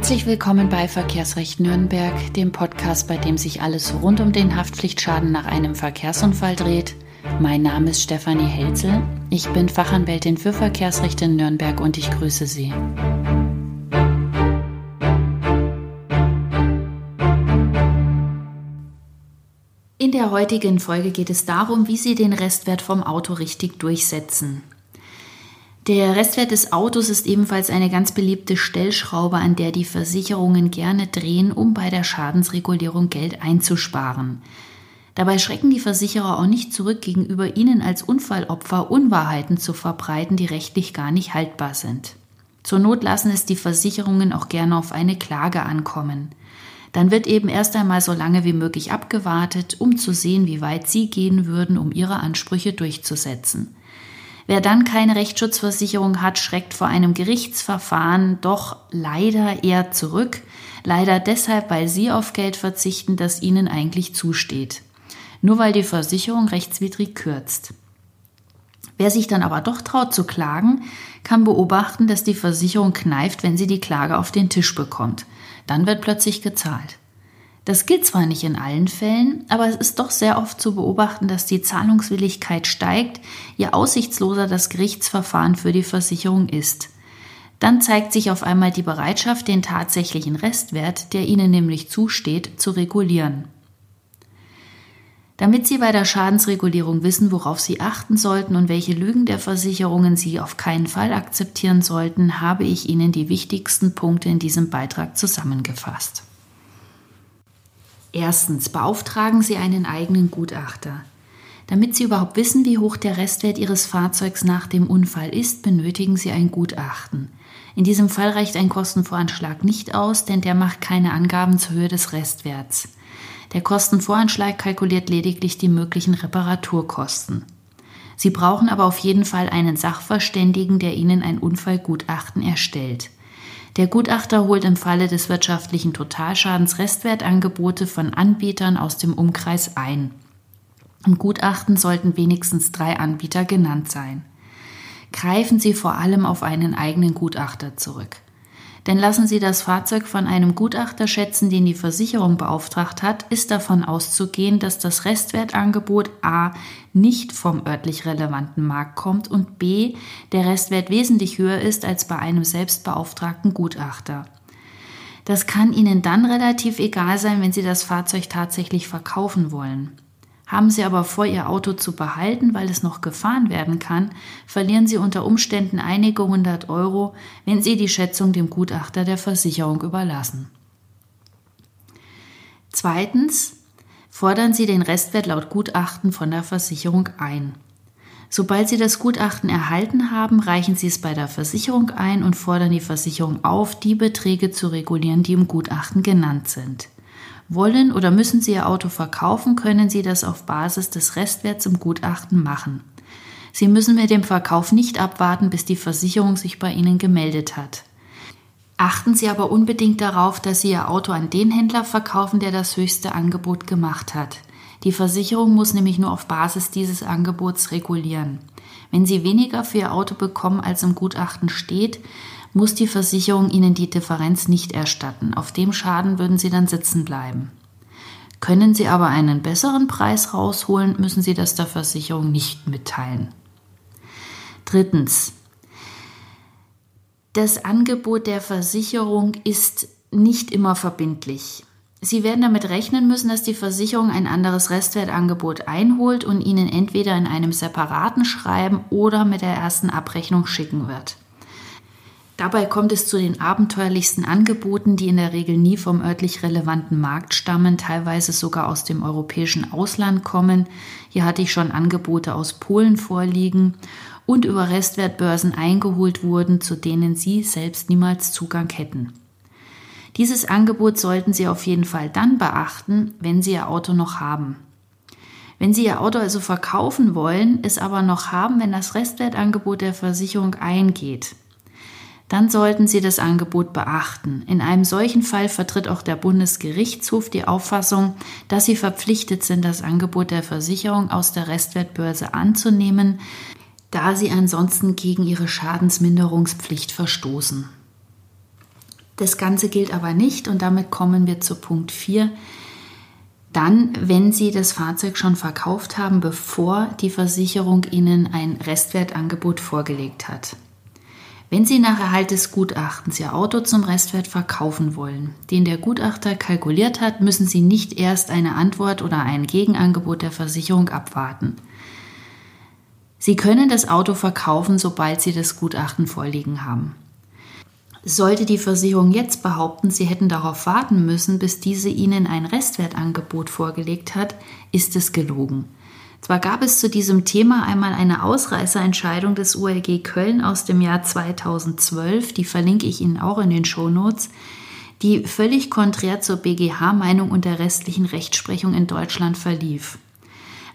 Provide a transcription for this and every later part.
Herzlich willkommen bei Verkehrsrecht Nürnberg, dem Podcast, bei dem sich alles rund um den Haftpflichtschaden nach einem Verkehrsunfall dreht. Mein Name ist Stefanie Helzel. Ich bin Fachanwältin für Verkehrsrecht in Nürnberg und ich grüße Sie. In der heutigen Folge geht es darum, wie Sie den Restwert vom Auto richtig durchsetzen. Der Restwert des Autos ist ebenfalls eine ganz beliebte Stellschraube, an der die Versicherungen gerne drehen, um bei der Schadensregulierung Geld einzusparen. Dabei schrecken die Versicherer auch nicht zurück, gegenüber ihnen als Unfallopfer Unwahrheiten zu verbreiten, die rechtlich gar nicht haltbar sind. Zur Not lassen es die Versicherungen auch gerne auf eine Klage ankommen. Dann wird eben erst einmal so lange wie möglich abgewartet, um zu sehen, wie weit sie gehen würden, um ihre Ansprüche durchzusetzen. Wer dann keine Rechtsschutzversicherung hat, schreckt vor einem Gerichtsverfahren doch leider eher zurück. Leider deshalb, weil sie auf Geld verzichten, das ihnen eigentlich zusteht. Nur weil die Versicherung rechtswidrig kürzt. Wer sich dann aber doch traut zu klagen, kann beobachten, dass die Versicherung kneift, wenn sie die Klage auf den Tisch bekommt. Dann wird plötzlich gezahlt. Das gilt zwar nicht in allen Fällen, aber es ist doch sehr oft zu beobachten, dass die Zahlungswilligkeit steigt, je aussichtsloser das Gerichtsverfahren für die Versicherung ist. Dann zeigt sich auf einmal die Bereitschaft, den tatsächlichen Restwert, der ihnen nämlich zusteht, zu regulieren. Damit Sie bei der Schadensregulierung wissen, worauf Sie achten sollten und welche Lügen der Versicherungen Sie auf keinen Fall akzeptieren sollten, habe ich Ihnen die wichtigsten Punkte in diesem Beitrag zusammengefasst. Erstens beauftragen Sie einen eigenen Gutachter. Damit Sie überhaupt wissen, wie hoch der Restwert Ihres Fahrzeugs nach dem Unfall ist, benötigen Sie ein Gutachten. In diesem Fall reicht ein Kostenvoranschlag nicht aus, denn der macht keine Angaben zur Höhe des Restwerts. Der Kostenvoranschlag kalkuliert lediglich die möglichen Reparaturkosten. Sie brauchen aber auf jeden Fall einen Sachverständigen, der Ihnen ein Unfallgutachten erstellt. Der Gutachter holt im Falle des wirtschaftlichen Totalschadens Restwertangebote von Anbietern aus dem Umkreis ein. Im Gutachten sollten wenigstens drei Anbieter genannt sein. Greifen Sie vor allem auf einen eigenen Gutachter zurück. Denn lassen Sie das Fahrzeug von einem Gutachter schätzen, den die Versicherung beauftragt hat, ist davon auszugehen, dass das Restwertangebot a. nicht vom örtlich relevanten Markt kommt und b. der Restwert wesentlich höher ist als bei einem selbstbeauftragten Gutachter. Das kann Ihnen dann relativ egal sein, wenn Sie das Fahrzeug tatsächlich verkaufen wollen. Haben Sie aber vor, Ihr Auto zu behalten, weil es noch gefahren werden kann, verlieren Sie unter Umständen einige hundert Euro, wenn Sie die Schätzung dem Gutachter der Versicherung überlassen. Zweitens fordern Sie den Restwert laut Gutachten von der Versicherung ein. Sobald Sie das Gutachten erhalten haben, reichen Sie es bei der Versicherung ein und fordern die Versicherung auf, die Beträge zu regulieren, die im Gutachten genannt sind. Wollen oder müssen Sie Ihr Auto verkaufen, können Sie das auf Basis des Restwerts im Gutachten machen. Sie müssen mit dem Verkauf nicht abwarten, bis die Versicherung sich bei Ihnen gemeldet hat. Achten Sie aber unbedingt darauf, dass Sie Ihr Auto an den Händler verkaufen, der das höchste Angebot gemacht hat. Die Versicherung muss nämlich nur auf Basis dieses Angebots regulieren. Wenn Sie weniger für Ihr Auto bekommen, als im Gutachten steht, muss die Versicherung Ihnen die Differenz nicht erstatten. Auf dem Schaden würden Sie dann sitzen bleiben. Können Sie aber einen besseren Preis rausholen, müssen Sie das der Versicherung nicht mitteilen. Drittens. Das Angebot der Versicherung ist nicht immer verbindlich. Sie werden damit rechnen müssen, dass die Versicherung ein anderes Restwertangebot einholt und Ihnen entweder in einem separaten Schreiben oder mit der ersten Abrechnung schicken wird. Dabei kommt es zu den abenteuerlichsten Angeboten, die in der Regel nie vom örtlich relevanten Markt stammen, teilweise sogar aus dem europäischen Ausland kommen. Hier hatte ich schon Angebote aus Polen vorliegen und über Restwertbörsen eingeholt wurden, zu denen Sie selbst niemals Zugang hätten. Dieses Angebot sollten Sie auf jeden Fall dann beachten, wenn Sie Ihr Auto noch haben. Wenn Sie Ihr Auto also verkaufen wollen, es aber noch haben, wenn das Restwertangebot der Versicherung eingeht, dann sollten Sie das Angebot beachten. In einem solchen Fall vertritt auch der Bundesgerichtshof die Auffassung, dass Sie verpflichtet sind, das Angebot der Versicherung aus der Restwertbörse anzunehmen, da Sie ansonsten gegen Ihre Schadensminderungspflicht verstoßen. Das Ganze gilt aber nicht und damit kommen wir zu Punkt 4. Dann, wenn Sie das Fahrzeug schon verkauft haben, bevor die Versicherung Ihnen ein Restwertangebot vorgelegt hat. Wenn Sie nach Erhalt des Gutachtens Ihr Auto zum Restwert verkaufen wollen, den der Gutachter kalkuliert hat, müssen Sie nicht erst eine Antwort oder ein Gegenangebot der Versicherung abwarten. Sie können das Auto verkaufen, sobald Sie das Gutachten vorliegen haben. Sollte die Versicherung jetzt behaupten, sie hätten darauf warten müssen, bis diese ihnen ein Restwertangebot vorgelegt hat, ist es gelogen. Zwar gab es zu diesem Thema einmal eine Ausreißerentscheidung des ULG Köln aus dem Jahr 2012, die verlinke ich Ihnen auch in den Shownotes, die völlig konträr zur BGH-Meinung und der restlichen Rechtsprechung in Deutschland verlief.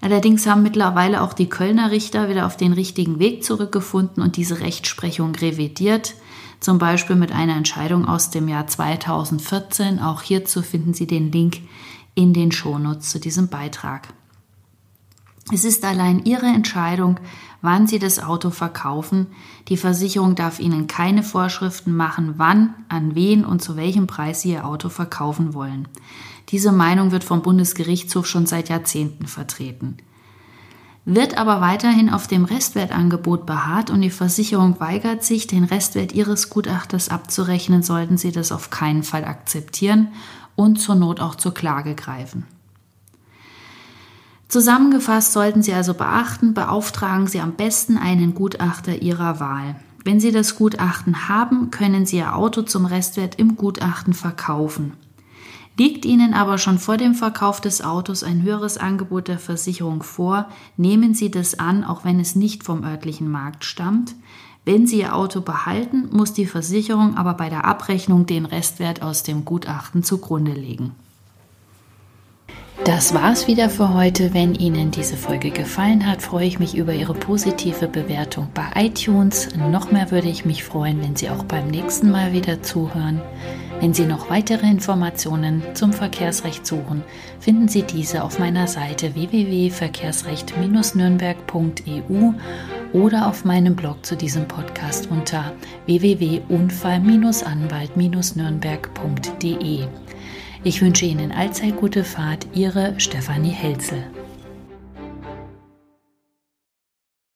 Allerdings haben mittlerweile auch die Kölner Richter wieder auf den richtigen Weg zurückgefunden und diese Rechtsprechung revidiert zum Beispiel mit einer Entscheidung aus dem Jahr 2014. Auch hierzu finden Sie den Link in den Shownotes zu diesem Beitrag. Es ist allein Ihre Entscheidung, wann Sie das Auto verkaufen. Die Versicherung darf Ihnen keine Vorschriften machen, wann, an wen und zu welchem Preis Sie Ihr Auto verkaufen wollen. Diese Meinung wird vom Bundesgerichtshof schon seit Jahrzehnten vertreten. Wird aber weiterhin auf dem Restwertangebot beharrt und die Versicherung weigert sich, den Restwert ihres Gutachters abzurechnen, sollten Sie das auf keinen Fall akzeptieren und zur Not auch zur Klage greifen. Zusammengefasst sollten Sie also beachten, beauftragen Sie am besten einen Gutachter Ihrer Wahl. Wenn Sie das Gutachten haben, können Sie Ihr Auto zum Restwert im Gutachten verkaufen. Liegt Ihnen aber schon vor dem Verkauf des Autos ein höheres Angebot der Versicherung vor, nehmen Sie das an, auch wenn es nicht vom örtlichen Markt stammt. Wenn Sie Ihr Auto behalten, muss die Versicherung aber bei der Abrechnung den Restwert aus dem Gutachten zugrunde legen. Das war's wieder für heute. Wenn Ihnen diese Folge gefallen hat, freue ich mich über Ihre positive Bewertung bei iTunes. Noch mehr würde ich mich freuen, wenn Sie auch beim nächsten Mal wieder zuhören. Wenn Sie noch weitere Informationen zum Verkehrsrecht suchen, finden Sie diese auf meiner Seite www.verkehrsrecht-nürnberg.eu oder auf meinem Blog zu diesem Podcast unter www.unfall-anwalt-nürnberg.de. Ich wünsche Ihnen allzeit gute Fahrt, Ihre Stefanie Helzel.